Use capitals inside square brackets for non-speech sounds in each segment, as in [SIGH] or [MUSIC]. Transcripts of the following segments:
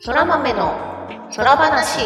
そら豆の空話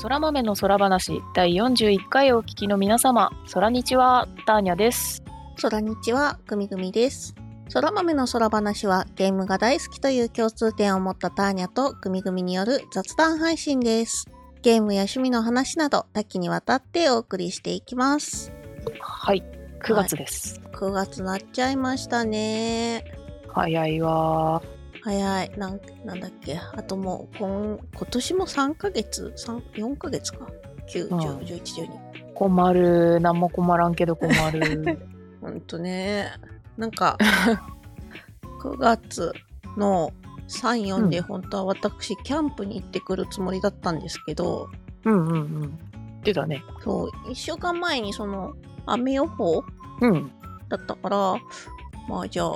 空豆の空話第41回をお聞きの皆様、空日はターニャです。空日はぐみぐみです。空豆の空話はゲームが大好きという共通点を持ったターニャとぐみぐみによる雑談配信です。ゲームや趣味の話など多岐にわたってお送りしていきます。はい、9月です。9月なっちゃいましたね。早いわ早い。なんなんだっけあともう今今年も3ヶ月 ?3、4ヶ月か？9、うん10、11、12。ー。困る。何も困らんけど困る。ほんとね。なんか、[LAUGHS] 9月の3、4で本当は私、キャンプに行ってくるつもりだったんですけど、うんうんうん。出たね。そう、1週間前にその、雨予報うん。だったから、まあじゃあ、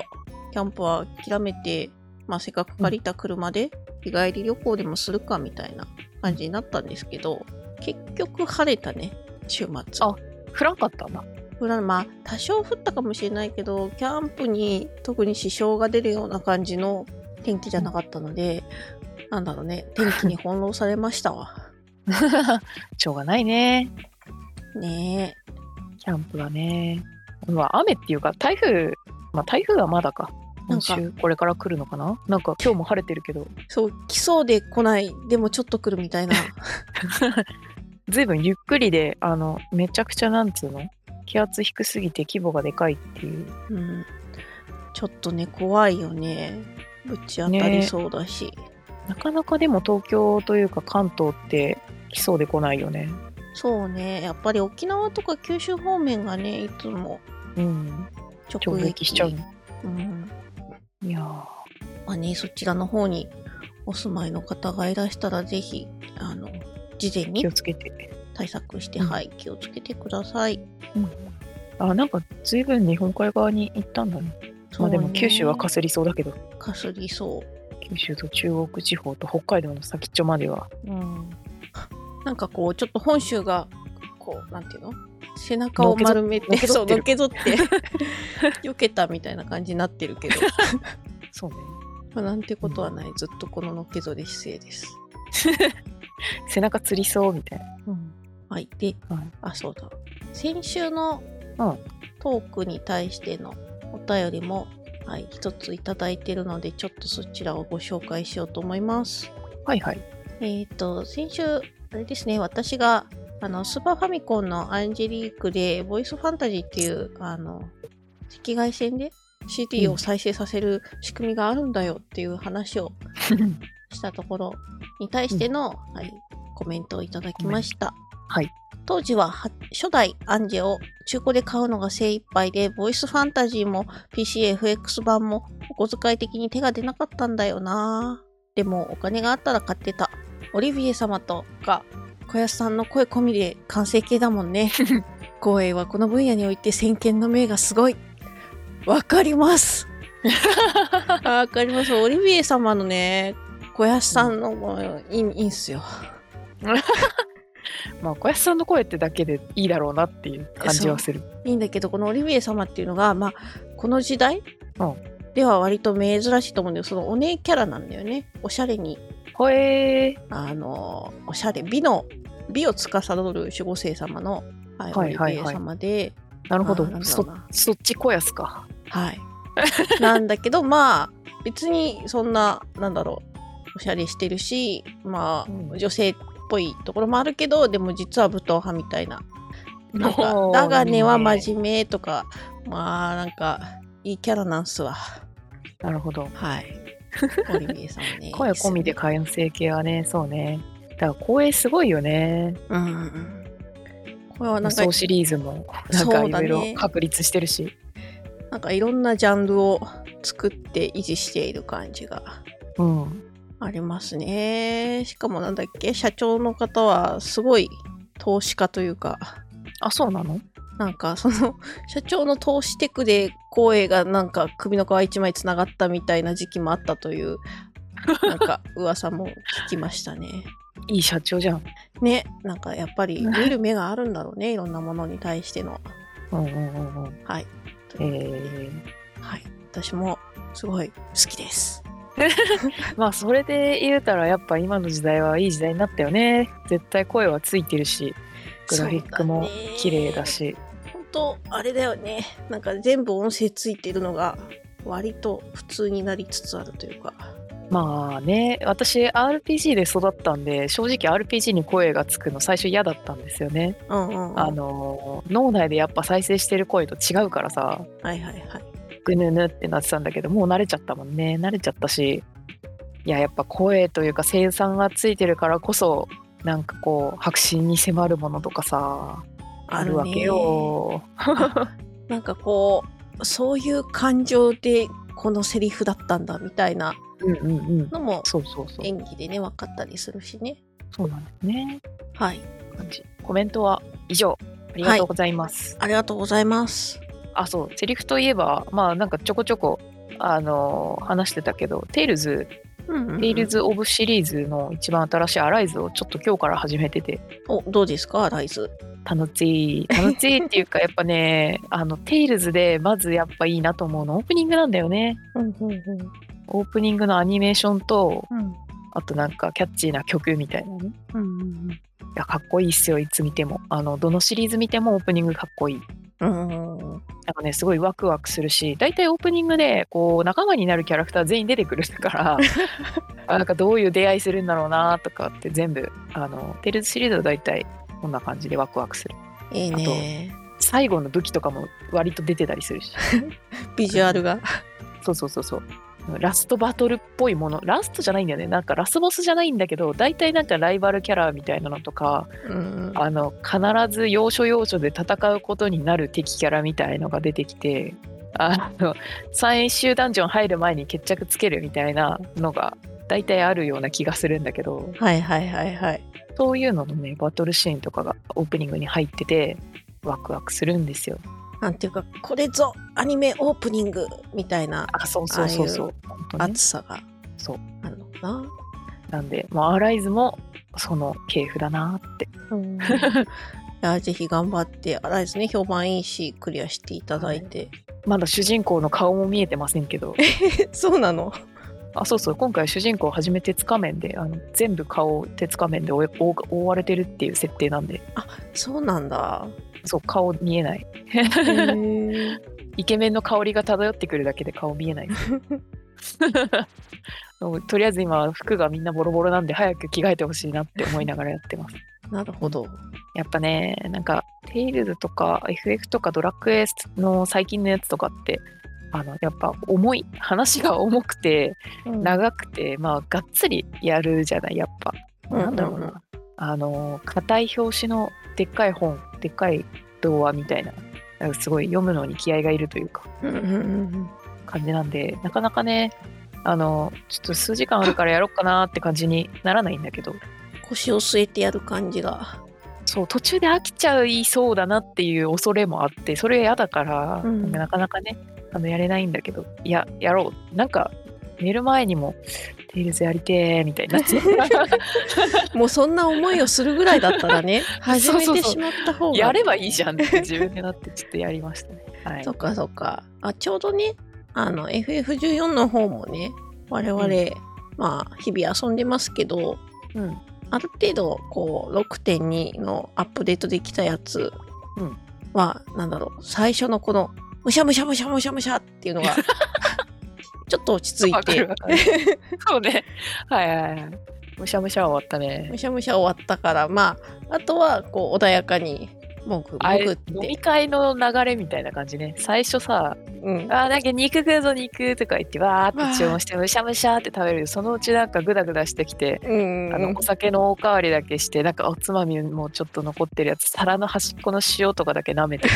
キャンプは諦めて、まあせっかく借りた車で日帰り旅行でもするかみたいな感じになったんですけど、結局晴れたね、週末。あ降らんかったんだ。降らまあ多少降ったかもしれないけどキャンプに特に支障が出るような感じの天気じゃなかったので、なんだろうね。天気に翻弄されましたわ。[LAUGHS] しょうがないね。ねキャンプはね。うわ、雨っていうか、台風、まあ台風はまだか。今週これから来るのかな？なんか今日も晴れてるけど、えそう来そうで来ない。でもちょっと来るみたいな。ずいぶんゆっくりで、あの、めちゃくちゃなんつうの？気圧低すぎて規模がでかいっていう。うん。ちょっとね怖いよねぶち当たりそうだし、なかなかでも東京というか関東って来そうで来ないよね。そうねやっぱり沖縄とか九州方面がねいつもうん。直直撃撃しちゃうの。うんいやーまあね、そちらの方にお住まいの方がいらしたら、ぜひ、あの、事前気にをつけて。対策して、うんはい、気をつけてください。あ、なんか随分日本海側に行ったんだね。まあでも九州はかすりそうだけど、かすりそ九州と中国地方と北海道の先っちょまでは。う。うん。なんかこう、ちょっと本州が、こう、なんていうの？背中を丸めて、のけぞそう、ってるのけぞって、[LAUGHS] 避けたみたいな感じになってるけど、[LAUGHS] そうね。まあ、なんてことはない。ずっとこののけぞり姿勢です。[LAUGHS] 背中つりそうみたいな。うん。はい。で、はいあ、そうだ。先週のうんトークに対してのお便りも、はい、一ついただいているので、ちょっとそちらをご紹介しようと思います。はいはい。えっ、と、先週、あれですね、私が、あの、スーパーファミコンのアンジェリークで、ボイスファンタジーっていう、あの、赤外線で CD を再生させる仕組みがあるんだよっていう話を [LAUGHS] したところに対しての、はい、コメントをいただきました。はい。当時はは初代アンジェを中古で買うのが精一杯で、ボイスファンタジーも PCFX 版もお小遣い的に手が出なかったんだよなでもお金があったら買ってた。オリビエ様とか小安さんの声込みで完成形だもんね。[LAUGHS] 光栄はこの分野において先見の明がすごい。わかります。[LAUGHS] わかります。オリビエ様のね、小安さんの声いいいいんすよ。[LAUGHS] [LAUGHS] まあ小安さんの声ってだけでいいだろうなっていう感じはする。いいんだけど、このオリビエ様っていうのが、まあ、この時代、うんでは割と珍しいと思うんだよ。そのお姉キャラなんだよね。おしゃれに、ほえー。あの、おしゃれ、美の、美を司る守護聖様の、はい、はいは様で、なるほどそそっち小安か。はい。[LAUGHS] なんだけど、まあ、別にそんな、なんだろう、おしゃれしてるし、まあ、うん女性っぽいところもあるけど、でも実は武闘派みたいな。なんかだがねは真面目とか、まあ、なんか、いいキャラなんすわ。なるほど。はい。オリビエさんね。[LAUGHS] 声込みで完成形はね、そうね。だから光栄すごいよね。うんうんうん。これはなんか無双、シリーズもなんかいろいろ確立してるし。なんかいろんなジャンルを作って維持している感じがうん。ありますね。しかもなんだっけ、社長の方はすごい投資家というか、あ、そうなの？なんかその [LAUGHS] 社長の投資テクで光栄がなんか首の皮一枚つながったみたいな時期もあったという、なんか噂も聞きましたね。[LAUGHS] いい社長じゃん。ね、なんかやっぱり見る目があるんだろうね、[LAUGHS] いろんなものに対しての。うんうんうんうん。はい。えはい。私もすごい好きです。ー、[LAUGHS] まあそれで言うたらやっぱ今の時代はいい時代になったよね。絶対声はついてるし、グラフィックも綺麗だし。本当あれだよね。なんか全部音声ついてるのが割と普通になりつつあるというか。まあね、私 RPG で育ったんで、正直 RPG に声がつくの最初嫌だったんですよね。うんうん、うん。あの、脳内でやっぱ再生してる声と違うからさ、はいはいはい。ぐぬぬってなってたんだけど、もう慣れちゃったもんね。慣れちゃったし、いや、やっぱ声というか生産がついてるからこそ、なんかこう、白真に迫るものとかさ、あるわけよ。[LAUGHS] なんかこう、そういう感情でこのセリフだったんだみたいな。のも。演技でね、分かったりするしね。そうなんですね。はい。コメントは以上。ありがとうございます。ありがとうございます。あ、そう、セリフといえば、まあなんかちょこちょこ、あのー話してたけど、テイルズ、うんうんうんテイルズ・オブシリーズの一番新しいアライズをちょっと今日から始めてて、お、どうですか？ライズ。楽しい。楽しいっていうか、やっぱね、[LAUGHS] あの、テイルズでまずやっぱいいなと思うの、オープニングなんだよね。うんうんうん。オープニングのアニメーションと、うんあとなんかキャッチーな曲みたいなね。うんうんいや、かっこいいっすよ、いつ見ても。あの、どのシリーズ見てもオープニングかっこいい。うん。なんかね、すごいワクワクするし、大体オープニングで、こう、仲間になるキャラクター全員出てくるから、あ [LAUGHS] なんかどういう出会いするんだろうなとかって全部、あの、テイルズシリーズは大体こんな感じでワクワクする。いいね。最後の武器とかも割と出てたりするし。[LAUGHS] ビジュアルが。そうそうそうそう。ラストバトルっぽいもの、ラストじゃないんだよね。なんかラスボスじゃないんだけど、大体なんかライバルキャラみたいなのとか、うんあの、必ず要所要所で戦うことになる敵キャラみたいのが出てきて、あの、最終ダンジョン入る前に決着つけるみたいなのが大体あるような気がするんだけど、はいはいはいはい。そういうののね、バトルシーンとかがオープニングに入ってて、ワクワクするんですよ。なんていうか、これぞアニメオープニングみたいなあ、そうそうそうそう。本当ね。熱さがそう。あるのかな。なんで、もうアライズもその系譜だなって。うん、[LAUGHS] いやぜひ頑張って、あらですね、評判いいし、クリアしていただいて。まだ主人公の顔も見えてませんけど、そうなの？あ、そうそう、今回主人公初め鉄仮面で、あの全部顔鉄仮面で覆覆覆われてるっていう設定なんで、そうなんだ。そう、顔見えない。[LAUGHS] イケメンの香りが漂ってくるだけで顔見えない。[LAUGHS] とりあえず今、服がみんなボロボロなんで、早く着替えてほしいなって思いながらやってます。なるほど。やっぱね、なんか、テイルズとか FF とかドラクエの最近のやつとかって、あの、やっぱ重い、話が重くて、うん長くて、まあ、がっつりやるじゃない、やっぱ。うんなんだろうな。うんうんあの、硬い表紙のでっかい本、でっかい童話みたいな、なんかすごい読むのに気合がいるというか、うんうんうん感じなんで、なかなかね、あの、ちょっと数時間あるからやろうかなって感じにならないんだけど、腰を据えてやる感じが。そう、途中で飽きちゃいそうだなっていう恐れもあって、それ嫌だから、うんなかなかね、あのやれないんだけど、いや、やろう。なんか、寝る前にも、テイルズやりてーみたいにな [LAUGHS] もうそんな思いをするぐらいだったらね、[LAUGHS] 始めてしまった方が。やればいいじゃんって自分でなって、ちょっとやりましたね。[LAUGHS] はいそ。っかそっか。あ、ちょうどね、あの、FF14 の方もね、我々、うんまあ、日々遊んでますけど、うん。ある程度、こう、6.2のアップデートできたやつうんは、なんだろう、最初のこの、むしゃむしゃむしゃむしゃむしゃっていうのが、[LAUGHS] ちょっと落ち着いてそうね。はいはいはい。むしゃむしゃ終わったねむ。しゃむしゃ終わったから、まあ、あとは、こう、穏やかに、もぐあれもぐっ、飲みて。会の流れみたいな感じね。最初さ、うん。あーなんか肉食うぞ肉とか言ってわーって注文してむしゃむしゃって食べるそのうちなんかグダグダしてきて、うんあのお酒のおかわりだけしてなんかおつまみもちょっと残ってるやつ皿の端っこの塩とかだけ舐めてこ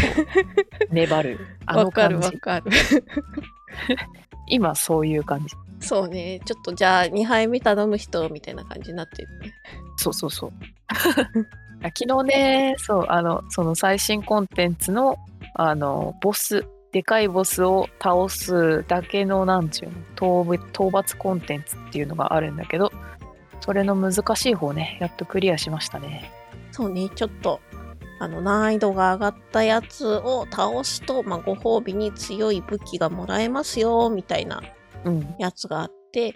う粘る [LAUGHS] あのわかる感じわかる。[LAUGHS] 今そういう感じそうね。ちょっとじゃあ2杯目頼む人みたいな感じになってるね。そうそうそうあ昨日ねそうあのその最新コンテンツのあのボスでかいボスを倒すだけのなんちゅうの討討伐コンテンツっていうのがあるんだけどそれの難しい方ね、やっとクリアしましたね。そうね、ちょっと、あの、難易度が上がったやつを倒すと、まあ、ご褒美に強い武器がもらえますよ、みたいなうん。やつがあって、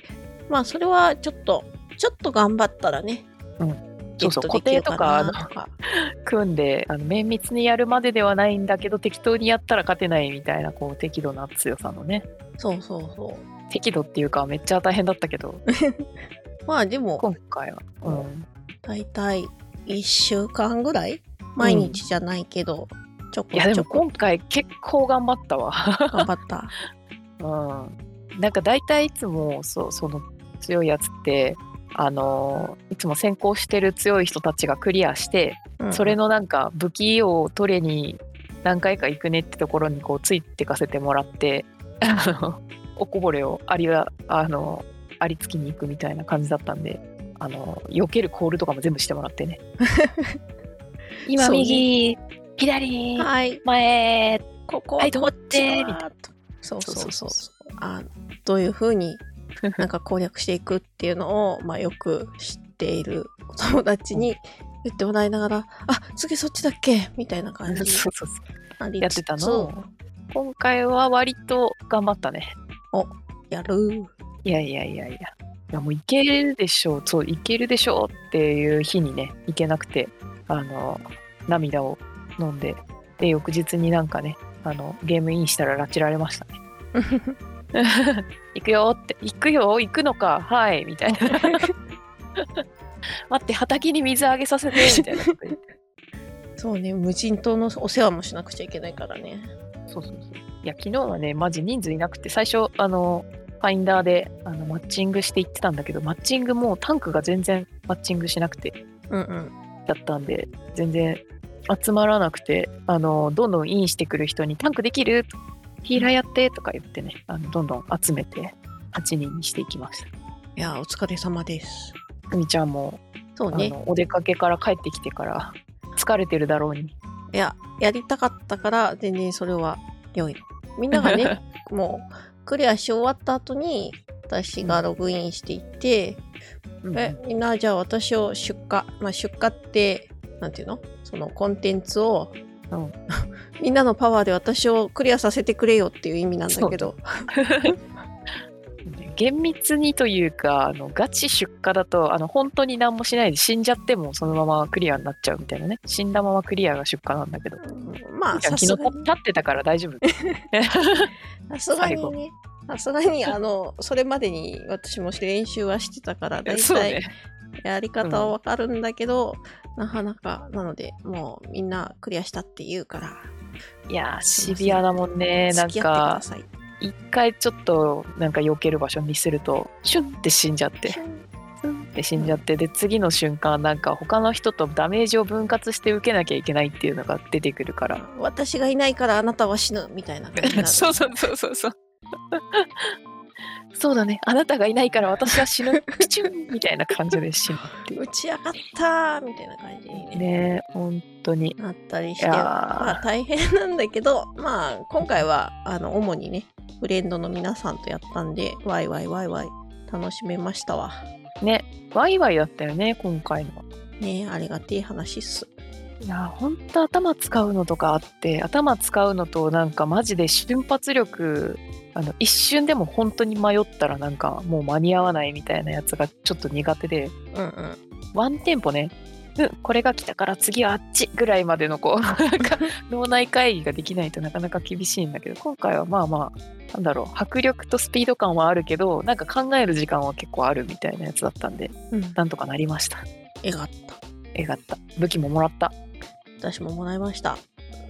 まあ、それはちょっと、ちょっと頑張ったらね、うんそうそう固定とか組んで、あの綿密にやるまでではないんだけど、適当にやったら勝てないみたいな、こう、適度な強さのね。そうそうそう。適度っていうか、めっちゃ大変だったけど、[LAUGHS] まあ、でも、今回は。うん。だいたい1週間ぐらい？毎日じゃないけど、ちょこいや、でちょこも今回結構頑張ったわ。頑張った。[LAUGHS] うん。なんか大体いつも、そう、その強いやつって、あのいつも先行してる強い人たちがクリアして、うんそれのなんか武器を取りに何回か行くねってところにこうついてかせてもらって [LAUGHS] あのおこぼれをありはあのありつきに行くみたいな感じだったんであの避けるコールとかも全部してもらってね。[LAUGHS] 今右、左はい、前ここはいこっちはみたいそうそうそう。そうそうあどういうふうに [LAUGHS] なんか攻略していくっていうのを、まあ、よく知っているお友達に言ってもらいながら、あ次そっちだっけ？みたいな感じ。そうそうそう。やってたの？を今回は割と頑張ったね。やる。いやいやいやいや。いやもういけるでしょう、そう、いけるでしょうっていう日にね、行けなくて、あの、涙を飲んで、で、翌日になんかね、あの、ゲームインしたら拉致られましたね。[LAUGHS] [LAUGHS] 行くよって、行くよ、行くのか、はい、みたいな。[LAUGHS] 待って、畑に水あげさせて、みたいな。そうね、無人島のお世話もしなくちゃいけないからね。そうそうそう。いや、昨日はね、マジ人数いなくて、最初、あの、ファインダーであのマッチングしていってたんだけど、マッチングもタンクが全然マッチングしなくて、うんうん。だったんで、全然集まらなくて、あの、どんどんインしてくる人に、タンクできる？ヒーラーやってとか言ってね、あのどんどん集めて、8人にしていきました。いや、お疲れ様です。ふみちゃんも、そうね。お出かけから帰ってきてから、疲れてるだろうに。いや、やりたかったから、全然それは良いの。みんながね、[LAUGHS] もう、クリアし終わった後に、私がログインしていって、うんえ、みんな、じゃあ私を出荷。まあ、出荷って、なんていうの？そのコンテンツを、うん [LAUGHS] みんなのパワーで私をクリアさせてくれよっていう意味なんだけど。厳密にというかあのガチ出荷だとあの本当に何もしないで死んじゃってもそのままクリアになっちゃうみたいなね。死んだままクリアが出荷なんだけど。うんまあ、さじゃあ昨に立ってたから大丈夫。[LAUGHS] さすがにね、さすがに、あの、それまでに私も練習はしてたから、だいたいそうね。やり方はわかるんだけど、なかなか、なので、もうみんなクリアしたって言うから、いやーシビアだもんねなんか。一回ちょっとなんか避ける場所にするとシュンって死んじゃってスンって死んじゃってで次の瞬間なんか他の人とダメージを分割して受けなきゃいけないっていうのが出てくるから私がいないからあなたは死ぬみたいな感じになる。[LAUGHS] そうそうそうそうそう。そうだね。あなたがいないから私は死ぬ。プチュンみたいな感じで死ぬっていう。打ち上がったみたいな感じに、ね、ねえ、本当に。なったりして、まあ大変なんだけど、まあ今回は、あの、主にね、フレンドの皆さんとやったんで、ワイワイワイワイ楽しめましたわ。ね、ワイワイだったよね、今回の。ねありがてえ話っす。いや、本当頭使うのとかあって、頭使うのとなんかマジで瞬発力、あの一瞬でも本当に迷ったらなんかもう間に合わないみたいなやつがちょっと苦手で、うんうん。ワンテンポね、うん、これが来たから次はあっちぐらいまでのこう、なんか [LAUGHS] 脳内会議ができないとなかなか厳しいんだけど、今回はまあまあ、なんだろう、迫力とスピード感はあるけど、なんか考える時間は結構あるみたいなやつだったんで、うん。なんとかなりました。えがった。えがった。武器ももらった。私ももらいました。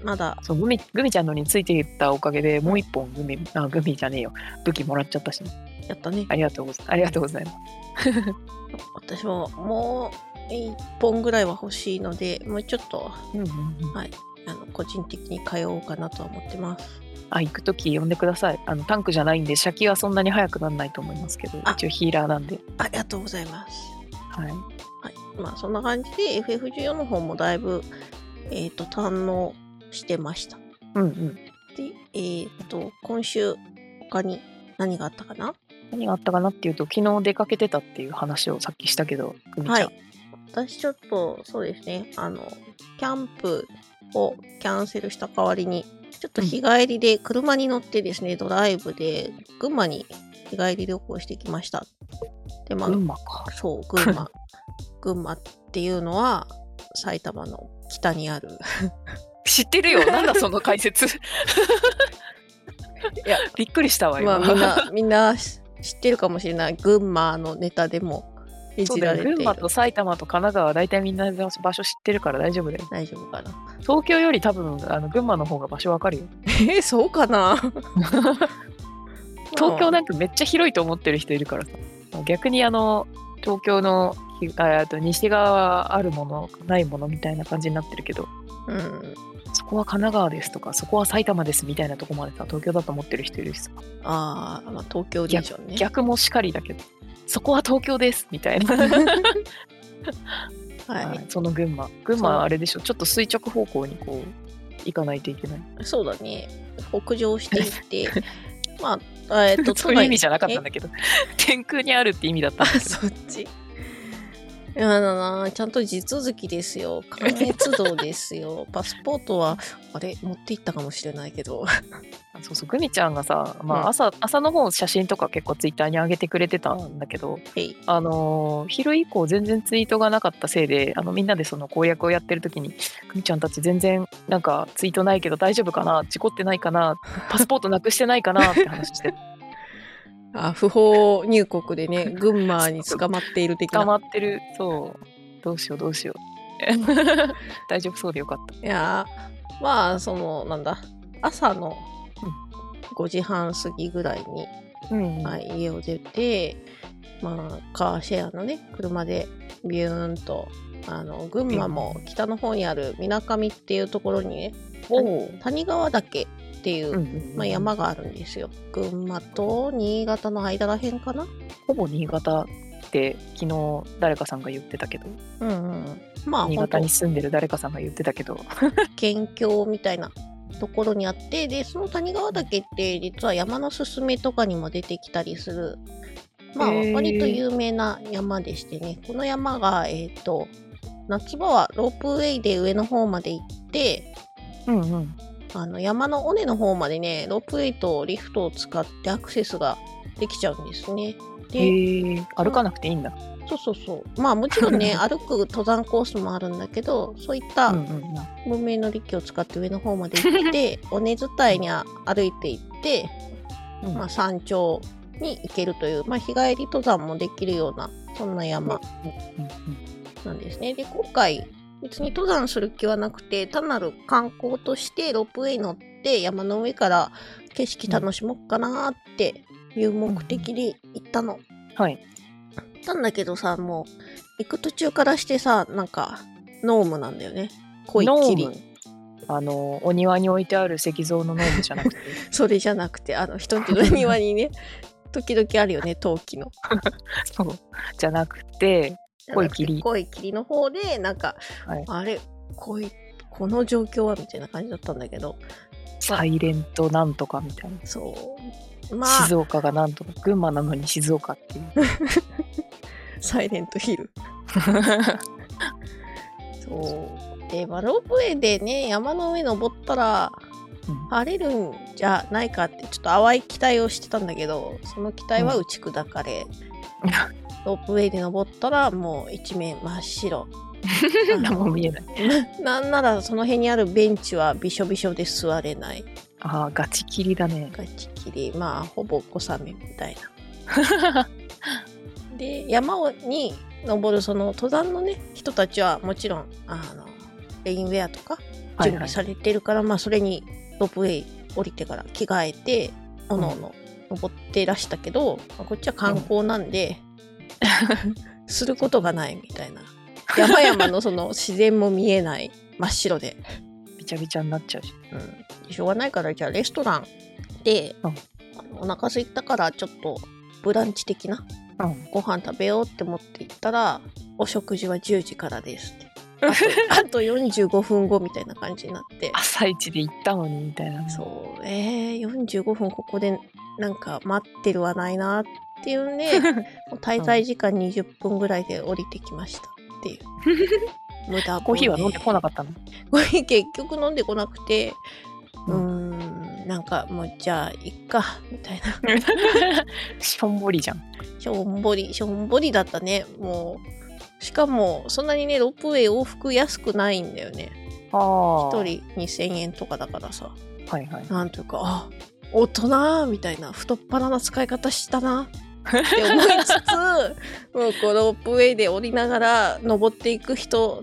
まだ、そう、グミ、グミちゃんのについていったおかげでもう一本グミ、あ、グミじゃねえよ。武器もらっちゃったし、やったね。ありがとうございます。ありがとうございます。[LAUGHS] 私ももう一本ぐらいは欲しいので、もうちょっと、うんうんうん。はい。あの、個人的に通おうかなとは思ってます。あ、行くとき呼んでください。あの、タンクじゃないんで、射撃はそんなに速くならないと思いますけど、あ一応ヒーラーなんで。ありがとうございます。はい。はい。まあ、そんな感じで FF14 の方もだいぶ、えっ、と、堪能してました。うんうん。で、えっ、と、今週、他に何があったかな？何があったかなっていうと昨日出かけてたっていう話をさっきしたけど久美ちゃん、はい。私ちょっと、そうですね、あの、キャンプをキャンセルした代わりに、ちょっと日帰りで車に乗ってですね、ドライブで群馬に日帰り旅行してきました。で、まあ、群馬かそう、群馬。群馬っていうのは、埼玉の北にある。知ってるよ。[LAUGHS] なんだその解説。[LAUGHS] いやびっくりしたわ今、まあみんな、みんな知ってるかもしれない。群馬のネタでもいじられて。群馬と埼玉と神奈川は大体みんな場所知ってるから大丈夫だよ。大丈夫かな。東京より多分あの群馬の方が場所わかるよ。えー、そうかな？東京なんかめっちゃ広いと思ってる人いるからさ。逆にあの東京のひああと西側はあるものないものみたいな感じになってるけどうん。そこは神奈川ですとかそこは埼玉ですみたいなとこまでさ東京だと思ってる人いるしさ。ああ、まあ、東京リージョンね。逆もしかりだけどそこは東京ですみたいな、は [LAUGHS] [LAUGHS] はいその群馬。群馬はあれでしょ。ちょっと垂直方向にこう行かないといけない。い。そうだね。北上していって、[LAUGHS] まあ、えっと、そういう意味じゃなかったんえだけど。天空にあるって意味だったそっち？いやだな、ちゃんと地続きですよ。関越道ですよ。[LAUGHS] パスポートは、あれ、持って行ったかもしれないけど。[LAUGHS] そうそうグミちゃんがさ、まあ、うん朝朝の方写真とか結構ツイッターに上げてくれてたんだけど。あのー昼以降全然ツイートがなかったせいであのみんなでその公約をやってる時に「くみちゃんたち全然なんかツイートないけど大丈夫かな事故ってないかなパスポートなくしてないかな」って話してあ、不法入国でね、[LAUGHS] 群馬に捕まっている的捕まな。ってる。そう。どうしようどうしよう。[LAUGHS] 大丈夫そうでよかった。いやー、まあ、その、なんだ、朝の5時半過ぎぐらいに、うん。はい、家を出て、まあ、カーシェアのね、車でビューンと、あの、群馬も北の方にある水上っていうところにね、谷川岳っていう、うんまあ、山があるんですよ。群馬と新潟の間らへんかな。ほぼ新潟って昨日誰かさんが言ってたけど。うんうん。まあ、新潟に住んでる誰かさんが言ってたけど。県境みたいなところにあって、で、その谷川岳って実は山のすすめとかにも出てきたりする、まあ、割と有名な山でしてね、この山が、えっ、と、夏場はロープウェイで上の方まで行って、うんうんあの山の尾根の方までね、ロープウェイとリフトを使ってアクセスができちゃうんですね。で、歩かなくていいんだそうそうそう。まあもちろんね、[LAUGHS] 歩く登山コースもあるんだけど、そういった文明の利器を使って上の方まで行って、[LAUGHS] 尾根伝いに歩いて行って、うんまあ、山頂に行けるという、まあ、日帰り登山もできるような、そんな山なんですね。で、今回、別に登山する気はなくて、単なる観光としてロープウェイ乗って山の上から景色楽しもうかなっていう目的で行ったの。はいなんだけどさ、もう、行く途中からしてさ、なんか、ノームなんだよね。濃い霧。ノームあのお庭に置いてある石像のノームじゃなくて [LAUGHS] それじゃなくて、あの、人の庭にね、時々あるよね、陶器の。[LAUGHS] そうじゃなくて濃い霧濃い霧の方で、なんか、はい。あれ、濃い、この状況はみたいな感じだったんだけど、サイレントなんとかみたいな。そう。まあ静、岡がなんとか群馬なのに静岡っていう。[LAUGHS] サイレントヒル。[LAUGHS] そう。で、まあ、ロープウェイでね、山の上登ったら、うん。晴れるんじゃないかって、ちょっと淡い期待をしてたんだけど、その期待は打ち砕かれ、[LAUGHS] ロープウェイで登ったら、もう一面真っ白。[LAUGHS] 何も見えない [LAUGHS] なんならその辺にあるベンチはびしょびしょで座れない。ああガチ霧だねガチ切り、まあ、ほぼ小雨みたいな。[LAUGHS] で、山をに登るその登山のね、人たちはもちろん、あの、レインウェアとか準備されてるから、まあ、それにロープウェイ降りてから着替えて、おのおの登ってらしたけど、まあこっちは観光なんで、することがないみたいな。山々のその自然も見えない。真っ白で。びちゃびちゃになっちゃうし。うん、しょうがないからじゃあレストランで、うん。お腹空いたからちょっとブランチ的なうん。ご飯食べようって思って行ったらお食事は10時からですって。[LAUGHS] あとあと45分後みたいな感じになって。朝一で行ったのにみたいなそう。えー、45分ここでなんか待ってるはないなっっていうんで、[LAUGHS] 滞在時間20分ぐらいで降りてきましたっていう。無駄コーヒーは飲んでこなかったの？コーヒー結局飲んでこなくて、うーん、なんかもうじゃあ、いっか、みたいな。[LAUGHS] しょんぼりじゃん。しょんぼり、しょんぼりだったね。もう、しかも、そんなにね、ロープウェイ往復安くないんだよね。ああ。一人2000円とかだからさ。はいはい。なんというか、あ、大人みたいな、太っ腹な使い方したな。って思いつつ、もうこのロープウェイで降りながら登っていく人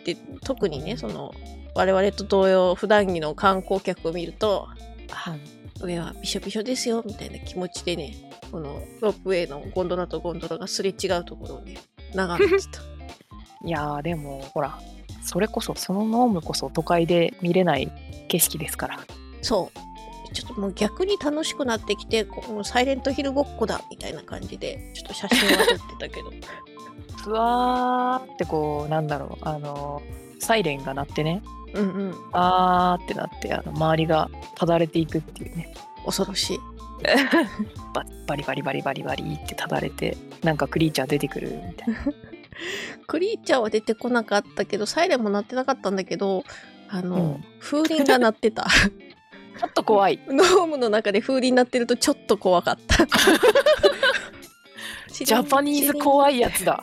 って、特にね、その、我々と同様、普段着の観光客を見ると、あ、上はびしょびしょですよ、みたいな気持ちでね、このロープウェイのゴンドラとゴンドラがすれ違うところをね、眺めてた。[LAUGHS] いやーでもほらそれこそそのノームこそ都会で見れない景色ですからそう。ちょっともう逆に楽しくなってきて、このサイレントヒルごっこだみたいな感じで、ちょっと写真は撮ってたけど。[LAUGHS] ふわーってこうなんだろうあのサイレンが鳴ってねうんうん。あーってなってあの周りがただれていくっていうね恐ろしい。[LAUGHS] ババリバリバリバリバリってただれてなんかクリーチャー出てくるみたいな [LAUGHS] クリーチャーは出てこなかったけど、サイレンも鳴ってなかったんだけど、あの、うん風鈴が鳴ってた。ちょっと怖い。ノームの中で風鈴鳴ってるとちょっと怖かった。[LAUGHS] ジャパニーズ怖いやつだ。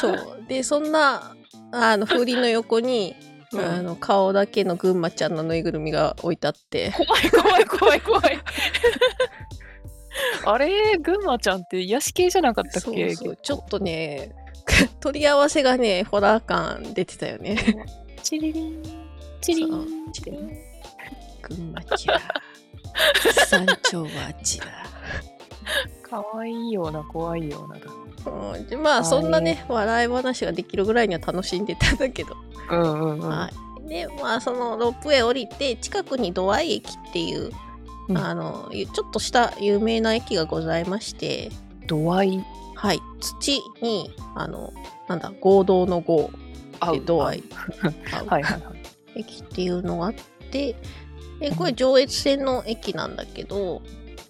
そう。で、そんな、あの、風鈴の横に、[LAUGHS] うん。あの、顔だけのぐんまちゃんのぬいぐるみが置いてあって、怖い怖い怖い怖い。[LAUGHS] あれ？群馬ちゃんって癒し系じゃなかったっけ？そうちょっとね、取り合わせがね、ホラー感出てたよね。チリリン。チリン。チリンぐんまち。山頂はちだ。可愛いような怖いようなだ。うん、でまあそんなね笑い話ができるぐらいには楽しんでたんだけど、うんうんうん。はい、でまあそのロープウェイ降りて近くにドアイ駅っていう、うん。あのちょっとした有名な駅がございまして。度合いはい。土にあのなんだ合同の合合う。はいはいはい。駅っていうのがあってでこれ上越線の駅なんだけど。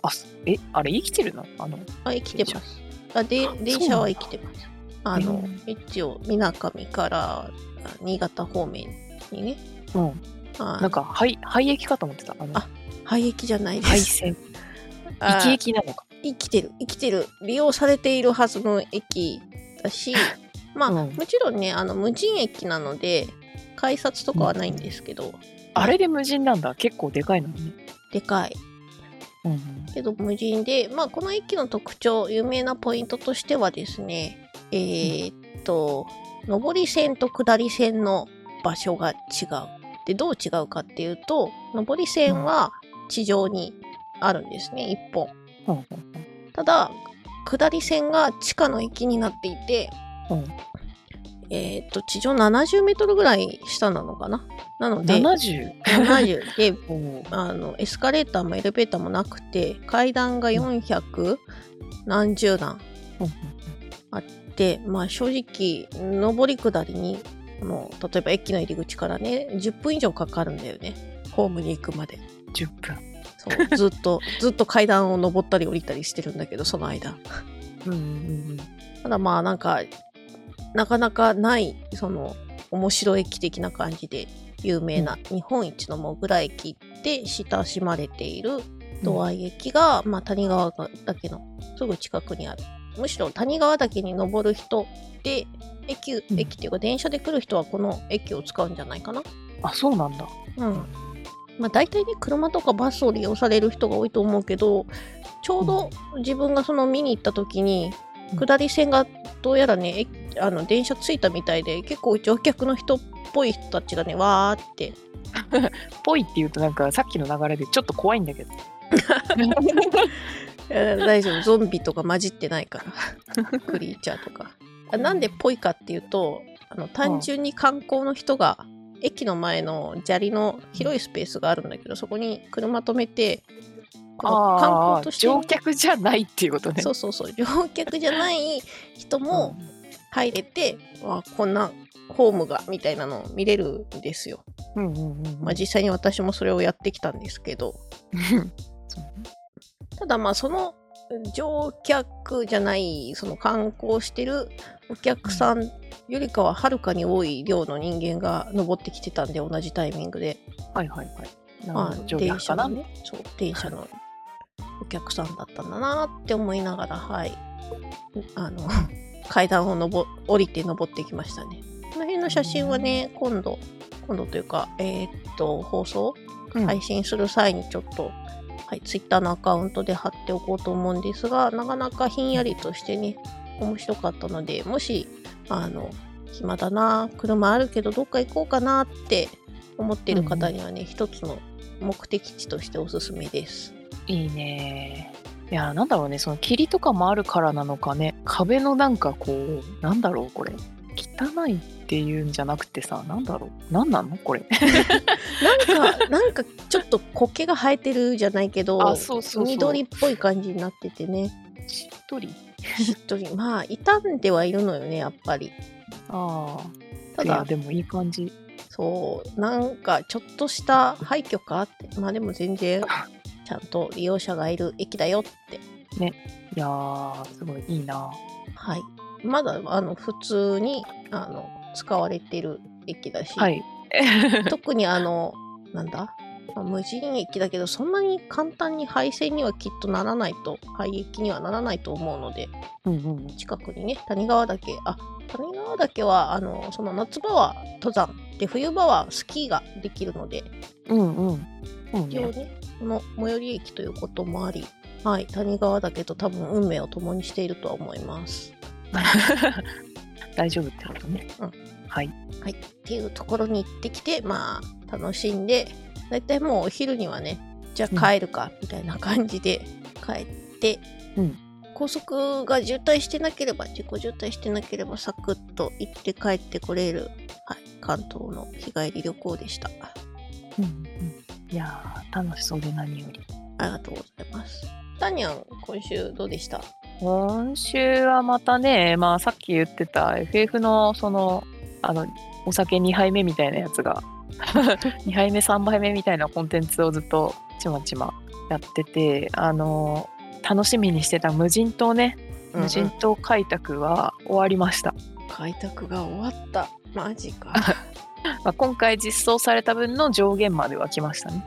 あすえあれ生きてるの？あのあ生きてます。あであ電車は生きてます。あのうん一応みなかみからあ新潟方面にね。うん。あなんか廃廃駅かと思ってた。あのあ廃駅じゃないです。廃線。あ生き駅なのか。生きてる。生きてる。利用されているはずの駅だし [LAUGHS] まあ、うん。もちろんねあの無人駅なので改札とかはないんですけど、あれで無人なんだ。結構でかいのに。ねでかい。うんけど無人で、まあ、この駅の特徴有名なポイントとしてはですねえーっと上り線と下り線の場所が違う。でどう違うかっていうと上り線は地上にあるんですね1本。うんうんただ下り線が地下の駅になっていてうんえーっと地上70メートルぐらい下なのかな？なので 70? 70 [LAUGHS] であのエスカレーターもエレベーターもなくて階段が400何十段うんうんでまあ正直上り下りにもう例えば駅の入り口からね10分以上かかるんだよね。ホームに行くまで。10分。そうずっと [LAUGHS] ずっと階段を上ったり降りたりしてるんだけどその間。うんうんうん。ただまあなんかなかなかないその面白い駅的な感じで有名な日本一のモグラ駅で親しまれているドアイ駅が、まあ、谷川岳のすぐ近くにあるむしろ谷川岳に登る人で駅うん。駅っていうか電車で来る人はこの駅を使うんじゃないかな？あそうなんだ。うん。まあ大体ね車とかバスを利用される人が多いと思うけどちょうど自分がその見に行った時にうん。下り線がどうやらねえあの電車着いたみたいで結構乗客の人っぽい人たちがねわーって。ぽいって言うとなんかさっきの流れでちょっと怖いんだけど。[LAUGHS] えー大丈夫。ゾンビとか混じってないから。クリーチャーとか。あなんでぽいかっていうとあの単純に観光の人が駅の前の砂利の広いスペースがあるんだけどそこに車止めて観光として乗客じゃないっていうことね。そうそうそう。乗客じゃない人も入れて、わこんなホームがみたいなのを見れるんですよ。うんうんまあ、実際に私もそれをやってきたんですけど [LAUGHS] ただまあその乗客じゃない、その観光してるお客さんよりかははるかに多い量の人間が登ってきてたんで、同じタイミングで。はいはいはい。なまあ電。車のね、そう、電車のお客さんだったんだなって思いながら、はい。あの、階段をのぼ降りて登ってきましたね。この辺の写真はね、今度、今度というか、えーっと、放送？うん配信する際にちょっと、はい、ツイッターのアカウントで貼っておこうと思うんですが、なかなかひんやりとしてね、面白かったので、もし、あの、暇だな、車あるけどどっか行こうかなって思っている方にはね、一つの目的地としておすすめです。いいね。いや、なんだろうね、その霧とかもあるからなのかね、壁のなんかこう、なんだろう、これ。汚いっていうんじゃなくてさ、なんだろう。なんなの？これ。[LAUGHS] なんか、なんかちょっと苔が生えてるじゃないけど、あ、そうそうそう。緑っぽい感じになっててね、しっとり。しっとり。まあ、傷んではいるのよね、やっぱり。ああ。ただ、でもいい感じ。そう、なんかちょっとした廃墟かって、まあでも全然、[LAUGHS] ちゃんと利用者がいる駅だよって。いやー、すごいいいな。はい。まだ、あの、普通に、あの、使われてる駅だし、はい。[LAUGHS] 特にあの、なんだ、まあ無人駅だけど、そんなに簡単に廃線にはきっとならないと、廃駅にはならないと思うので、うんうん。近くにね、谷川岳、あ、谷川岳は、あの、その夏場は登山、で、冬場はスキーができるので、うんうん。ね。一応ね、この最寄り駅ということもあり、はい、谷川岳と多分運命を共にしているとは思います。[LAUGHS] 大丈夫ってことね。うんはい。はい、っていうところに行ってきて、まあ、楽しんで、だいたいもうお昼にはね、じゃあ帰るか、みたいな感じで帰って、うん高速が渋滞してなければ、自己渋滞してなければ、サクッと行って帰ってこれる、はい、関東の日帰り旅行でした。うんうん。いやー、楽しそうで何より。ありがとうございます。タニャン、今週どうでした？今週はまたね、まあさっき言ってた FF のその、あの、お酒2杯目みたいなやつが、[LAUGHS] 2杯目、3杯目みたいなコンテンツをずっとちまちまやってて、あの、楽しみにしてた無人島ね、無人島開拓は終わりました。開拓が終わった。マジか。[LAUGHS] まあ、今回実装された分の上限までは来ましたね。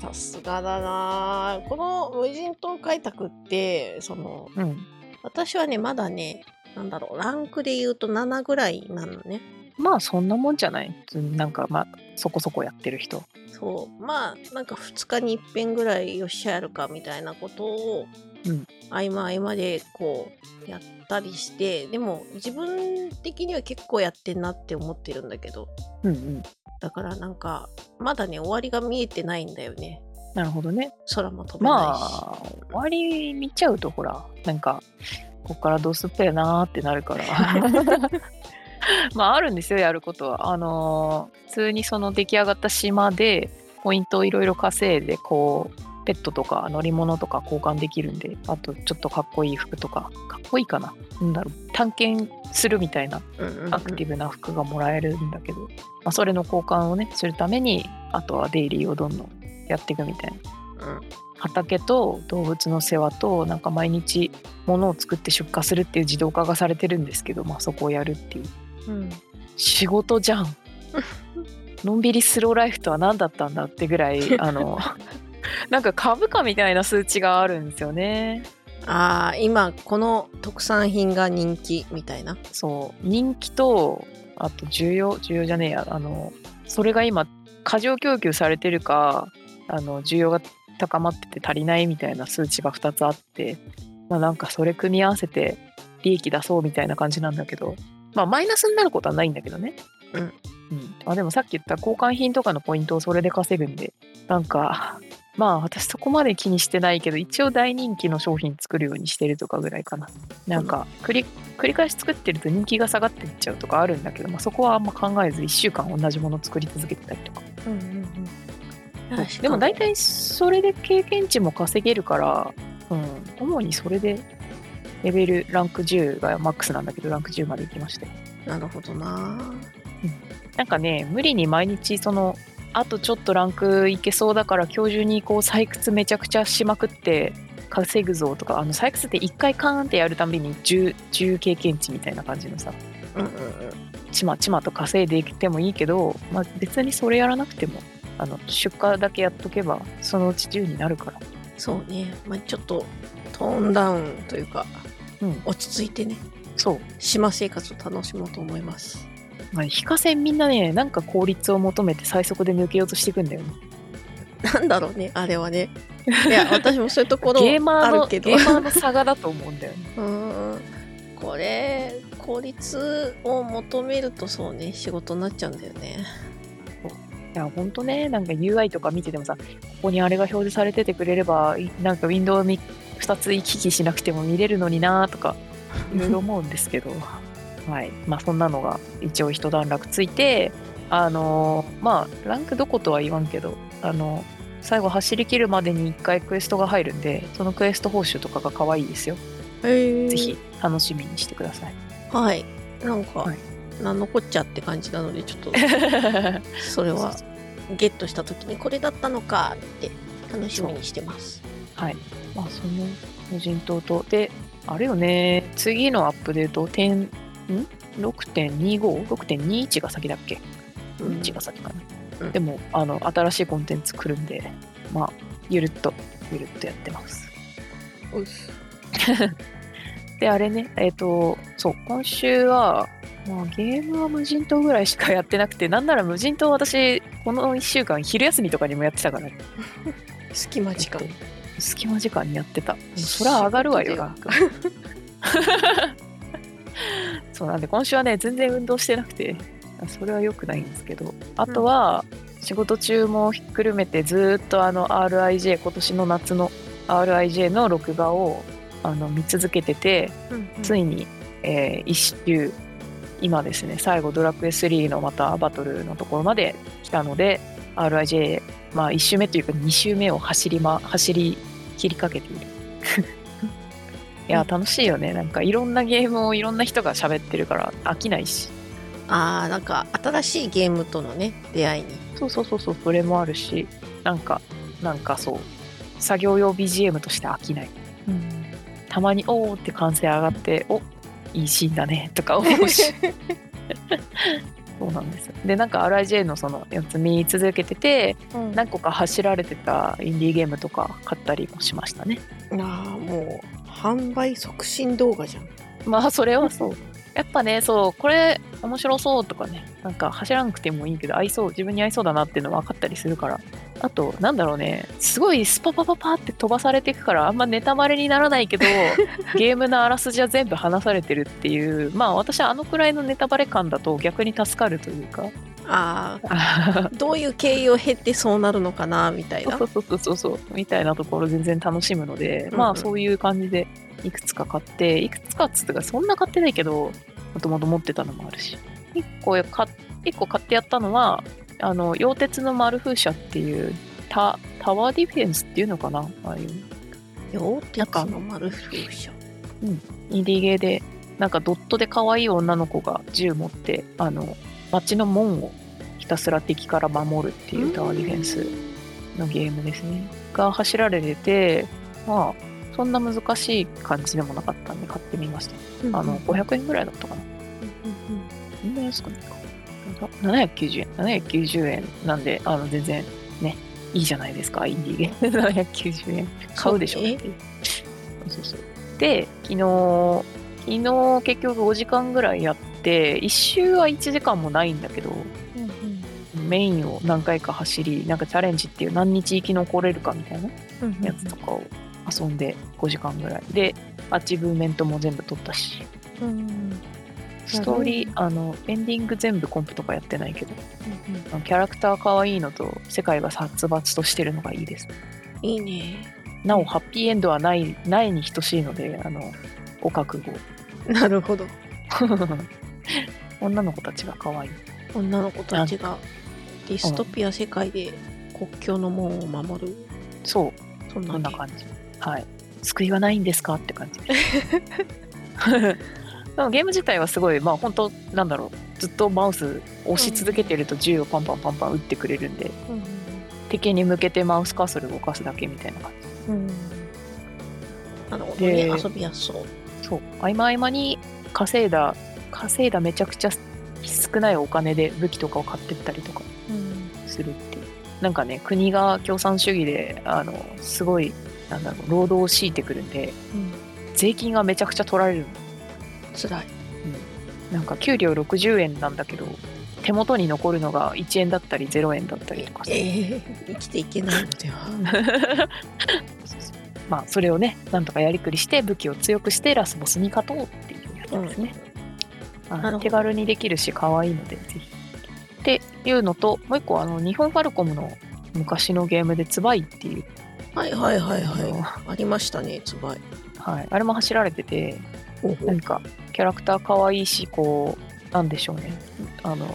さすがだなこの無人島開拓って、その、うん。私はね、まだね、なんだろう、ランクで言うと7ぐらいなのね。まあそんなもんじゃないなんかまあそこそこやってる人。そう。まあ、なんか2日に一遍ぐらいよっしゃやるかみたいなことを、うん合間合間でこう、やったりして、でも自分的には結構やってんなって思ってるんだけど、うんうん。だからなんか、まだね、終わりが見えてないんだよね。なるほどね。空も飛べないし。まあ終わり見ちゃうとほらなんかここからどうすっぺやなーってなるから。[LAUGHS] まああるんですよやることは。あのー普通にその出来上がった島でポイントをいろいろ稼いでこうペットとか乗り物とか交換できるんであとちょっとかっこいい服とかかっこいいかな。なんだろう。探検するみたいなアクティブな服がもらえるんだけど、まあ、それの交換をねするためにあとはデイリーをどんどんやっていくみたいな。うん。畑と動物の世話となんか毎日物を作って出荷するっていう自動化がされてるんですけど、まあ、そこをやるっていう。うん。仕事じゃん。[LAUGHS] のんびりスローライフとは何だったんだってぐらいあの [LAUGHS] なんか株価みたいな数値があるんですよね。ああ、今この特産品が人気みたいな。そう。人気とあと需要需要じゃねえやあのそれが今過剰供給されてるかあの需要が高まってて足りないみたいな数値が2つあって、まあ、なんかそれ組み合わせて利益出そうみたいな感じなんだけどまあマイナスになることはないんだけどね。うん。うん。あでもさっき言った交換品とかのポイントをそれで稼ぐんでなんかまあ私そこまで気にしてないけど一応大人気の商品作るようにしてるとかぐらいかな。なんか繰り繰り返し作ってると人気が下がっていっちゃうとかあるんだけど、まあ、そこはあんま考えず1週間同じもの作り続けてたりとか。うんうんうん。でも大体それで経験値も稼げるから、うん、主にそれでレベルランク10がマックスなんだけどランク10まで行きまして。なるほどな。なんかね無理に毎日そのあとちょっとランクいけそうだから今日中にこう採掘めちゃくちゃしまくって稼ぐぞとかあの採掘って1回カーンってやるたびに 10, 10経験値みたいな感じのさうんうんちまちまと稼いでいってもいいけど、まあ、別にそれやらなくてもあの出荷だけやっとけばそのうち10になるから。そうね、まあ、ちょっとトーンダウンというか、うん。落ち着いてね。そう、島生活を楽しもうと思いますまあ、非課線みんなねなんか効率を求めて最速で抜けようとしていくんだよね。なんだろうねあれはね。いや私もそういうところゲーマーのあるけど。ゲーマーの差がだと思うんだよね。[LAUGHS] うーん。これ効率を求めるとそうね仕事になっちゃうんだよね。いや、ほんとね、なんか UI とか見ててもさ、ここにあれが表示されててくれれば、いなんか Windows に2つ行き来しなくても見れるのになとか、いろいろ思うんですけど、はい。まあ、そんなのが一応一段落ついて、あのーまあ、ランクどことは言わんけど、あの最後走り切るまでに1回クエストが入るんで、そのクエスト報酬とかが可愛いですよ。へぜひ楽しみにしてください。はいなんか、はいなんのこっちゃって感じなのでちょっと [LAUGHS] それはゲットした時にこれだったのかって楽しみにしてますはい。まあ、その無人島と、で、あれよね、次のアップデート、?6.25?6.21 が先だっけ、うん ?1 が先かな。うんでも、あの、新しいコンテンツ来るんで、まあ、ゆるっと、ゆるっとやってます。うっす [LAUGHS] で、あれね、えっ、と、そう、今週は、まあ、ゲームは無人島ぐらいしかやってなくて、なんなら無人島私、この1週間、昼休みとかにもやってたから、[LAUGHS] 隙間時間えっと隙間時間にやってた。それは上がるわよ、仕事ランク。[LAUGHS] そうなんで、今週はね、全然運動してなくて、それは良くないんですけど、あとは、仕事中もひっくるめて、ずーっとあの RIJ、今年の夏の RIJ の録画をあの見続けてて、ついに、えー一周、今ですね、最後ドラクエ3のまたバトルのところまで来たので、RIJ、まあ1周目というか2周目を走り,、ま、走り切りかけている。いや、楽しいよね。なんかいろんなゲームをいろんな人が喋ってるから飽きないし。ああなんか新しいゲームとのね出会いにそうそうそうそう、それもあるし、なんか、なんかそう、作業用 BGM として飽きない。たまに、おーって歓声上がって、おいいシーンだねとか思うし。[LAUGHS] そうなんですよ。で、なんか RIJ のそのやつ見続けてて、何個か走られてたインディーゲームとか買ったりもしましたね。ああもう販売促進動画じゃんまあ、それはそう。やっぱね、そう、これ面白そうとかね、なんか走らなくてもいいけど、合いそう、自分に合いそうだなっていうの分かったりするから。あと、なんだろうね、すごいスパパパパって飛ばされていくから、あんまネタバレにならないけど、[LAUGHS] ゲームのあらすじは全部話されてるっていう、まあ私はあのくらいのネタバレ感だと逆に助かるというか。ああ [LAUGHS] どういう経緯を経てそうなるのかなみたいなそうそうそうそうそうみたいなところ全然楽しむので、うんうんまあそういう感じでいくつか買っていくつかっつうかそんな買ってないけどもともと持ってたのもあるし。一個か一個買ってやったのはあの溶鉄のマル風車っていうタタワーディフェンスっていうのかな？ああいう。両鉄の丸風車。インディーゲーでなんかドットで可愛い女の子が銃持ってあの街の門をひたすら敵から守るっていうタワーディフェンスのゲームですね。が走られてて、まあ、そんな難しい感じでもなかったんで買ってみました。あの、500円ぐらいだったかな。そんな安くないか。790円。790円なんで、あの、全然ね、いいじゃないですか、インディーゲーム。[LAUGHS] 790円。買うでしょう。そうそうそう。で、昨日、昨日結局5時間ぐらいやって、1周は1時間もないんだけど、メインを何回か走り、なんかチャレンジっていう何日生き残れるかみたいなやつとかを遊んで5時間ぐらい。で、アチブーメントも全部取ったし、ストーリー、あの、エンディング全部コンプとかやってないけど、あのキャラクター可愛いのと世界が殺伐としてるのがいいです。いいねなお、ハッピーエンドはない、ないに等しいので、あの、ご覚悟。なるほど女の子たちが可愛い。女の子たちがディストピア世界で国境の門を守るそう、そんな感じ。はい。救いはないんですか？って感じ。[LAUGHS] でもゲーム自体はすごい、まあ本当なんだろう、ずっとマウス押し続けてると銃をパンパンパンパン撃ってくれるんで、敵に向けてマウスカーソル動かすだけみたいな感じ。うんなるほどね。で遊びやすそう。そう合間合間に稼いだ稼いだめちゃくちゃ少ないお金で武器とかを買ってったりとかうん。するっていうなんかね国が共産主義であのすごいなんだろう労働を強いてくるんでうん。税金がめちゃくちゃ取られるの。辛い。なんか給料60円なんだけど手元に残るのが1円だったり0円だったりとかさ。ええ生きていけないのでは。[LAUGHS] まあそれをねなんとかやりくりして武器を強くしてラスボスに勝とうっていうやつですね、あなるほど。手軽にできるし可愛いのでぜひ。っていうのともう一個あの日本ファルコムの昔のゲームでツバイっていう、はいはいはいはい。ありましたね、つばい。はい、あれも走られててほうほ何かキャラクター可愛いしこうなんでしょうね。あの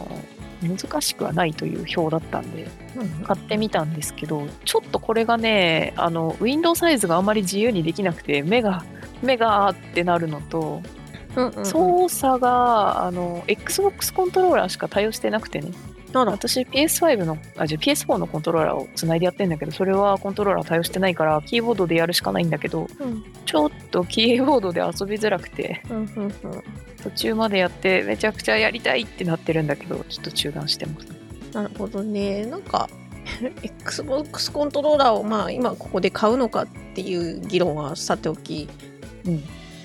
難しくはないという表だったんで買ってみたんですけどちょっとこれがねあのウィンドウサイズがあまり自由にできなくて目が目がってなるのとうんうんうん、操作があの XBOX コントローラーしか対応してなくてねあら、私 PS5 のあじゃあ PS4 のコントローラーをつないでやってんだけどそれはコントローラー対応してないからキーボードでやるしかないんだけどうん。ちょっとキーボードで遊びづらくてうんうんうん。途中までやってめちゃくちゃやりたいってなってるんだけどちょっと中断してます。なるほどね。なんか、[LAUGHS] Xbox コントローラーをまあ今ここで買うのかっていう議論はさておき、うん。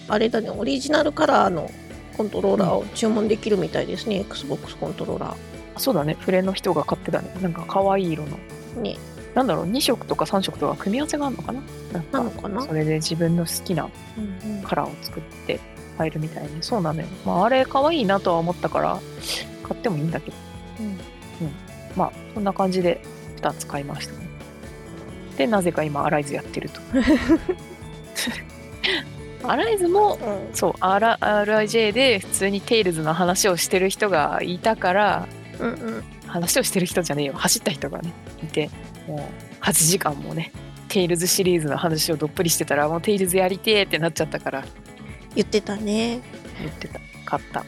あれだね、オリジナルカラーのコントローラーを注文できるみたいですね、Xbox コントローラそうだね。フレの人が買ってたね。なんか可愛い色の。ー。ね、なんだろう。2色とか3色とか組み合わせがあるのかな？なんかな？のかなそれで自分の好きなうんうん。カラーを作って入るみたいに。そうなのよ、まあ、あれ可愛いなとは思ったから買ってもいいんだけど。うん。まあそんな感じで2つ買いましたね。でなぜか今アライズやってると。[LAUGHS] アライズもうん。そう RIJ で普通にテイルズの話をしてる人がいたからうんうん。話をしてる人じゃねえよ。走った人がねいてもう8時間もねテイルズシリーズの話をどっぷりしてたらもうテイルズやりてーってなっちゃったから。言ってたね。言ってた。買った。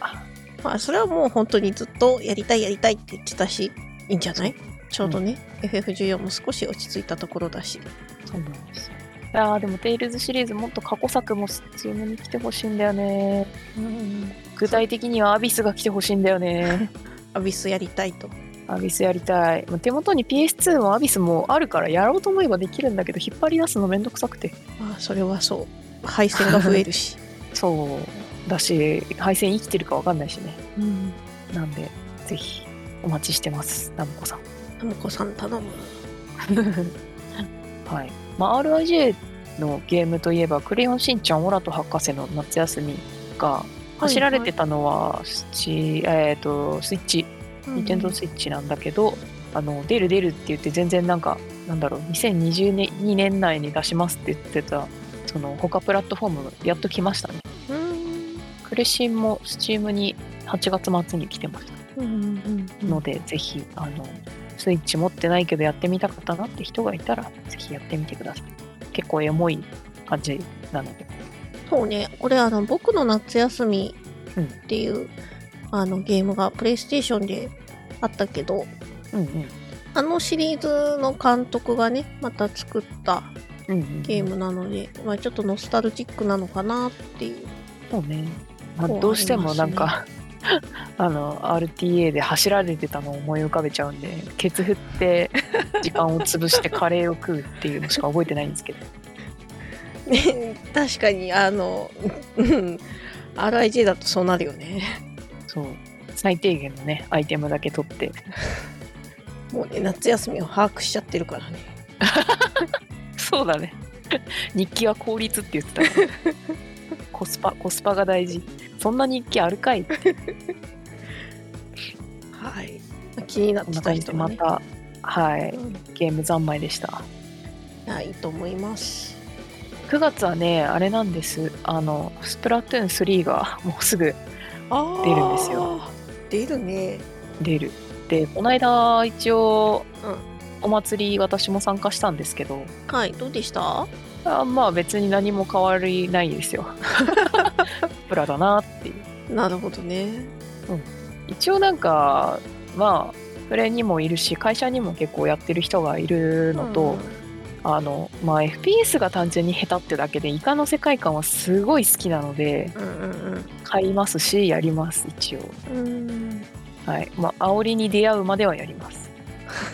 まあそれはもう本当にずっとやりたいやりたいって言ってたし、いいんじゃない？ちょうどね、FF14 も少し落ち着いたところだし。そうなんですよ。いやーでもテイルズシリーズもっと過去作もスチームに来てほしいんだよね。うん、具体的にはアビスが来てほしいんだよね [LAUGHS] アビスやりたいと。アビスやりたいまあ手元に PS2 もアビスもあるからやろうと思えばできるんだけど引っ張り出すのめんどくさくてまあそれはそう。配線が増えるし。[LAUGHS] そうだし配線生きてるかわかんないしねうん。なんでぜひお待ちしてますナムコさんタムコさん頼む。[LAUGHS] はいまあ、RIJ のゲームといえば「クレヨンしんちゃんオラと博士の夏休み」が走られてたのはスチ、えー、とスイッチ。ニンテンドースイッチなんだけど、あの出る出るって言って全然なんかなんだろう2022年2年内に出しますって言ってたその他プラットフォームやっと来ましたね。うん。クレシンもスチームに8月末に来てました。うんうんうん。ので、ぜひあのスイッチ持ってないけどやってみたかったなって人がいたらぜひやってみてください。結構エモい感じなのでそうね、これあの、僕の夏休みっていう、あのゲームがプレイステーションであったけど、うんうん。あのシリーズの監督がね、また作ったうんうん。ゲームなので、まあちょっとノスタルジックなのかなっていう。そうね、まあどうしてもなんか [LAUGHS] あの RTA で走られてたのを思い浮かべちゃうんでケツ振って時間を潰してカレーを食うっていうのしか覚えてないんですけど。ね、[LAUGHS] 確かに、あの、うん、RIJ だとそうなるよね。そう最低限のねアイテムだけ取ってもうね、夏休みを把握しちゃってるからね。[LAUGHS] そうだね日記は効率って言ってたから [LAUGHS] コスパコスパが大事そんな日記あるかいってはい。気になってた人もね。でまたはいうんゲーム三昧でしたいいと思います。9月はねあれなんです。あのスプラトゥーン3が [LAUGHS] もうすぐあ出るんですよ。出るね。出る。でこの間一応、うん。お祭り私も参加したんですけど。はい、どうでした？あまあ別に何も変わりないですよ。[LAUGHS] プラだなっていう。なるほどね。一応なんかまあプレにもいるし会社にも結構やってる人がいるのと、あのまあ FPS が単純に下手ってだけでイカの世界観はすごい好きなのでうんうん買いますしやります一応うん。うん。はいまあ煽りに出会うまではやります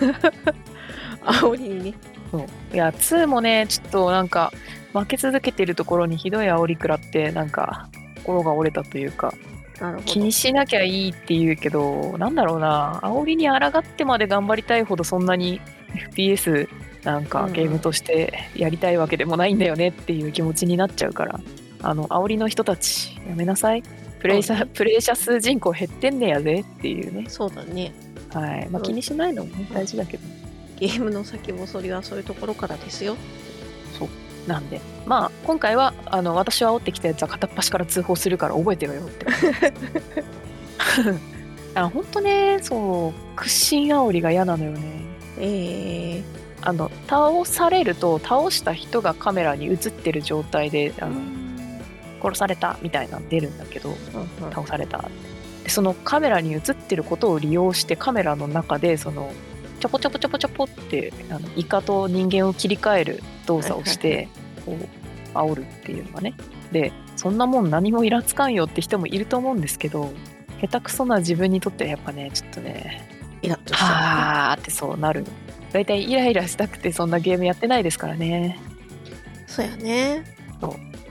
[LAUGHS] 煽りに？ね。そういや2もねちょっとなんか負け続けてるところにひどい煽り食らってなんか心が折れたというか。気にしなきゃいいって言うけどなんだろうな煽りに抗ってまで頑張りたいほどそんなに FPS なんかうんゲームとしてやりたいわけでもないんだよねっていう気持ちになっちゃうから。あの煽りの人たちやめなさい。プレイ者そうプレイ者数人口減ってんねやでっていうね。そうだね。はい。まあうん。気にしないのもね大事だけど。ゲームの先細りはそういうところからですよ。なんで。まあ今回はあの私を煽ってきたやつは片っ端から通報するから覚えてろよって。[LAUGHS] あ本当ね。そう。屈伸煽りが嫌なのよね。ええあの倒されると倒した人がカメラに映ってる状態であの、殺されたみたいなの出るんだけどうんうん。倒された。でそのカメラに映ってることを利用してカメラの中でそのちょぽちょぽちょぽちょぽってあのイカと人間を切り替える動作をしてこう煽るっていうのがね。でそんなもん何もイラつかんよって人もいると思うんですけど下手くそな自分にとってはやっぱねちょっとねイラッとしちゃはーってそうなる大体イライラしたくてそんなゲームやってないですからねう。そうやね。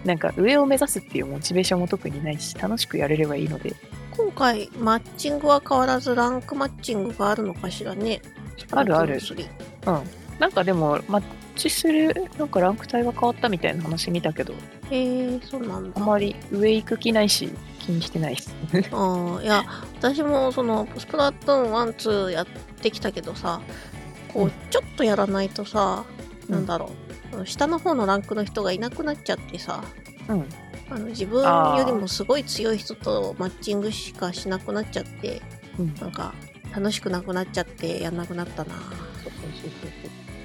なんか上を目指すっていうモチベーションも特にないし楽しくやれればいいので今回、マッチングは変わらずランクマッチングがあるのかしらね。あるあるうんなんかでもマッチするなんかランク帯が変わったみたいな話見たけどゥーン3。えー、そうなんだ。あまり上行く気ないし気にしてないですああ、いや、私もその、スプラトゥーン1、2やってきたけどさ、こうう、ちょっとやらないとさ、うん。なんだろう、下の方のランクの人がいなくなっちゃってさ、うん。あの自分よりもすごい強い人とマッチングしかしなくなっちゃって、うん。なんか、楽しくなくなっちゃってやんなくなったな。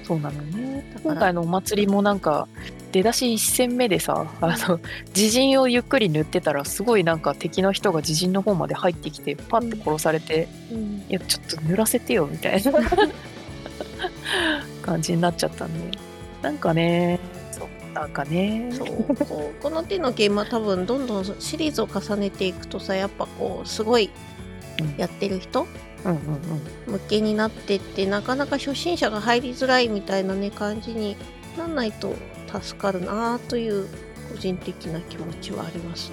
そうなのよね今回のお祭りもなんか出だし1戦目でさあの自陣をゆっくり塗ってたらすごいなんか敵の人が自陣の方まで入ってきてパッて殺されて、うん。いやちょっと塗らせてよみたいな [LAUGHS] [LAUGHS] 感じになっちゃったんで。なんかねそうなんかね。そうこう [LAUGHS] この手のゲームは多分どんどんシリーズを重ねていくとさやっぱこうすごいうん。やってる人うんうんうん。向けになってってなかなか初心者が入りづらいみたいなね感じになんないと助かるなという個人的な気持ちはあります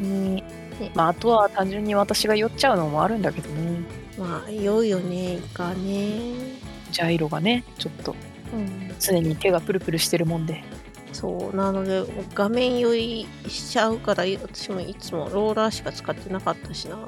ね。ね。ね。まあ、あとは単純に私が酔っちゃうのもあるんだけどね。まあ良いよねいかね。ジャイロがねちょっと。うん、常に手がプルプルしてるもんで。そうなので画面酔いしちゃうから私もいつもローラーしか使ってなかったしな。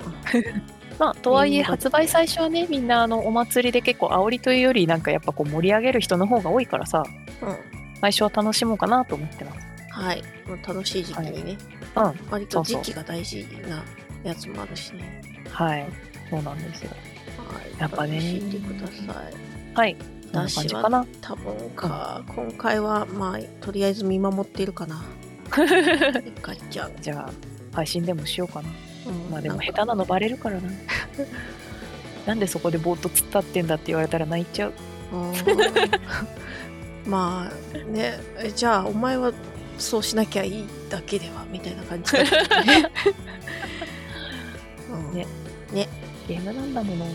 [LAUGHS] まあとはいえうん。発売最初はねみんなあのお祭りで結構煽りというよりなんかやっぱこう盛り上げる人の方が多いからさうん。最初は楽しもうかなと思ってます。はい、楽しい時期にね、うん。割と時期が大事なやつもあるしね。はい。そうなんですよ。はい、やっぱね。楽しんでください。はい。かな。多分か、今回はまあとりあえず見守っているかな。[LAUGHS] 一回ちゃん。じゃあ配信でもしようかな。うん。まあでも下手なのバレるからな。なんでそこでぼーっと突っ立ってんだって言われたら泣いちゃう。うん。まあね、えじゃあお前はそうしなきゃいいだけではみたいな感じだったよね。[LAUGHS] うん。ね。ゲームなんだもの。ね。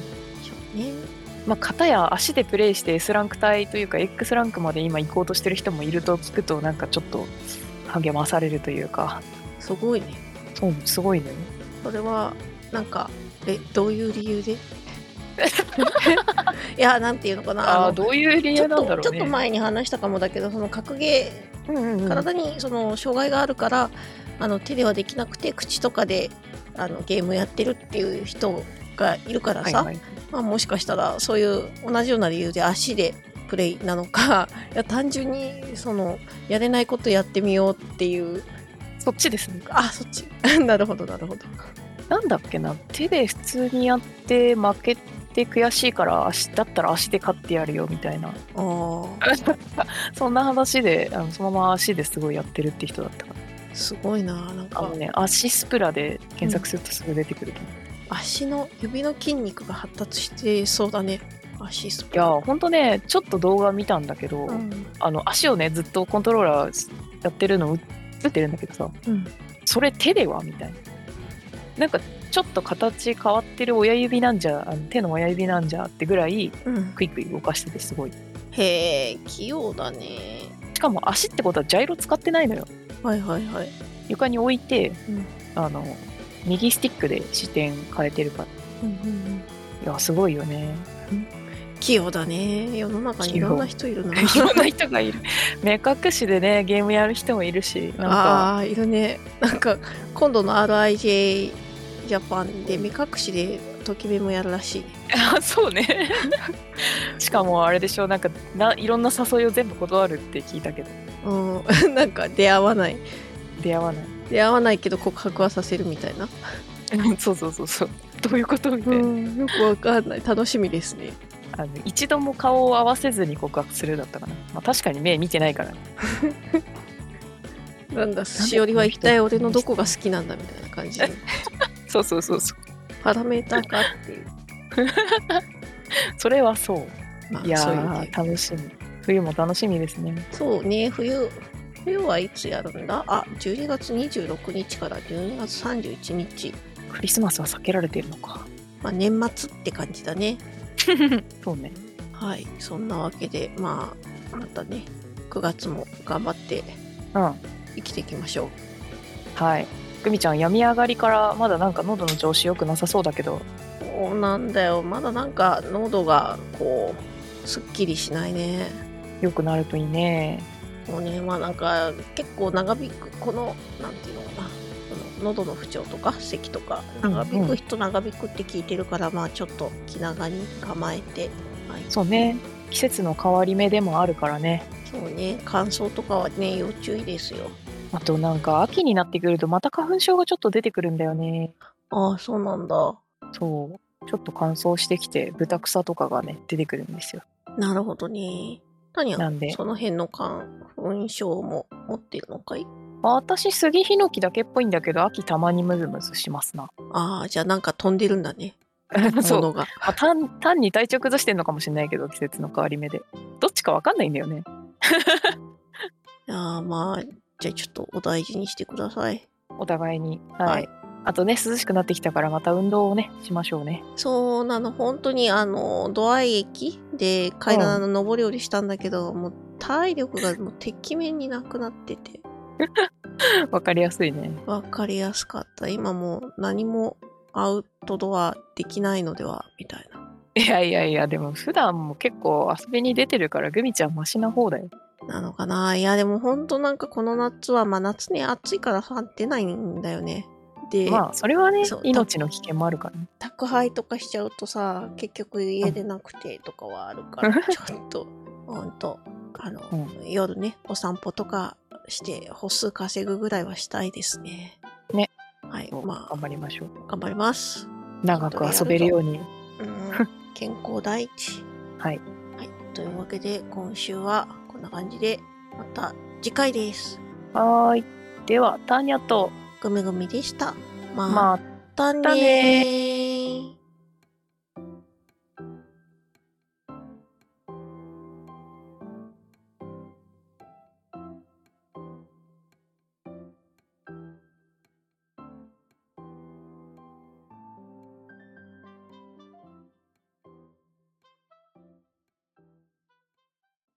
まあ、片や足でプレイして S ランク帯というか X ランクまで今行こうとしてる人もいると聞くとなんかちょっと励まされるというか。すごいね。そうすごいね。それはなんかえどういう理由で？[LAUGHS] いやなんていうのかな。あどういう理由なんだろうね。とちょっと前に話したかもだけどその格ゲうんうんうん。ー体にその障害があるから、あの手ではできなくて口とかであのゲームやってるっていう人がいるからさ、はいはい。まあ、もしかしたらそういう同じような理由で足でプレイなのか [LAUGHS] いや単純にそのやれないことやってみようっていう。そっちですね。あそっち。[LAUGHS] なるほどなるほど。なんだっけな。手で普通にやって負けて悔しいから足だったら足で勝ってやるよみたいな。[LAUGHS] そんな話であのそのまま足ですごいやってるって人だったから。すごいななんか。あのね足スプラで検索するとすぐ出てくると思う、足の指の筋肉が発達してそうだね足スいやほんとねちょっと動画見たんだけど、うんあの足をねずっとコントローラーやってるの映ってるんだけどさうん。それ手ではみたいななんかちょっと形変わってる親指なんじゃあの手の親指なんじゃってぐらいうん。クイックイ動かしててすごいへえ、器用だね。しかも足ってことはジャイロ使ってないのよはいはいはい。床に置いて、うんあの右スティックで視点変えてるからうんうんうん。いやすごいよね器用だね。世の中にいろんな人いるな。[LAUGHS] いろんな人がいる目隠しでねゲームやる人もいるしなんかあいるね。なんか、今度の RIJ ジャパンで目隠しでときめもやるらしい。あ [LAUGHS] そうね [LAUGHS] しかもあれでしょなんかないろんな誘いを全部断るって聞いたけどうん。なんか出会わない。出会わない出会わないけど告白はさせるみたいな。[LAUGHS] そうそうそうそうどういうことみたいな、ん。よくわかんない。楽しみですね。あの一度も顔を合わせずに告白するだったかな、まあ、確かに目見てないからね [LAUGHS] なんだ、しおりは一体俺のどこが好きなんだみたいな感じで。[LAUGHS] そうそうそうそうパラメーターかっていう。それはそうまあ、いやそういうね。ー楽しみ冬も楽しみですねそうね、冬。冬はいつやるんだ？あ、12月26日から12月31日。クリスマスは避けられているのかまあ、年末って感じだね。[LAUGHS] そうねはい。そんなわけで、まあ、またね、9月も頑張ってうん生きていきましょう。はいグミちゃん病み上がりからまだなんか喉の調子良くなさそうだけどそうなんだよ。まだなんか喉がこう、すっきりしないね。良くなるといいねもうね、まあなんか結構長引く、この、なんていうのかな。この喉の不調とか咳とか長引く人長引くって聞いてるから、まあちょっと気長に構えて、はい、そうね。季節の変わり目でもあるからね。そうね。乾燥とかはね要注意ですよ。あとなんか秋になってくるとまた花粉症がちょっと出てくるんだよね。ああそうなんだ。そう。ちょっと乾燥してきて豚草とかがね出てくるんですよ。なるほどね何やなんで？その辺の花粉症も持ってるのかい？あ私杉ヒノキだけっぽいんだけど秋たまにムズムズしますな。ああじゃあなんか飛んでるんだね。[LAUGHS] そう、物が。まあ、単単に体調崩してんのかもしれないけど季節の変わり目で。どっちかわかんないんだよね。[LAUGHS] ああまあじゃあちょっとお大事にしてください。お互いに。はい、はいあとね涼しくなってきたからまた運動をねしましょうね。そうなの。本当にあのドア駅で階段の上り下りしたんだけど、もう体力がもうてきめんになくなってて。[LAUGHS] わかりやすいね。わかりやすかった。今もう何もアウトドアできないのではみたいな。いやいやいやでも普段も結構遊びに出てるからグミちゃんマシな方だよ。なのかな。いやでもほんとなんかこの夏はまあ夏ね暑いからさ出ないんだよねで、まあそれはね命の危険もあるからね。宅配とかしちゃうとさ結局家でなくてとかはあるから、ちょっとほんとあの、う夜ねお散歩とかして歩数稼ぐぐらいはしたいですね。ね。はいまあ頑張りましょう。頑張ります。長く遊べるように。うん。健康第一。はい。はいというわけで今週はこんな感じでまた次回です。はーい。ではターニャとぐみぐみでした。またね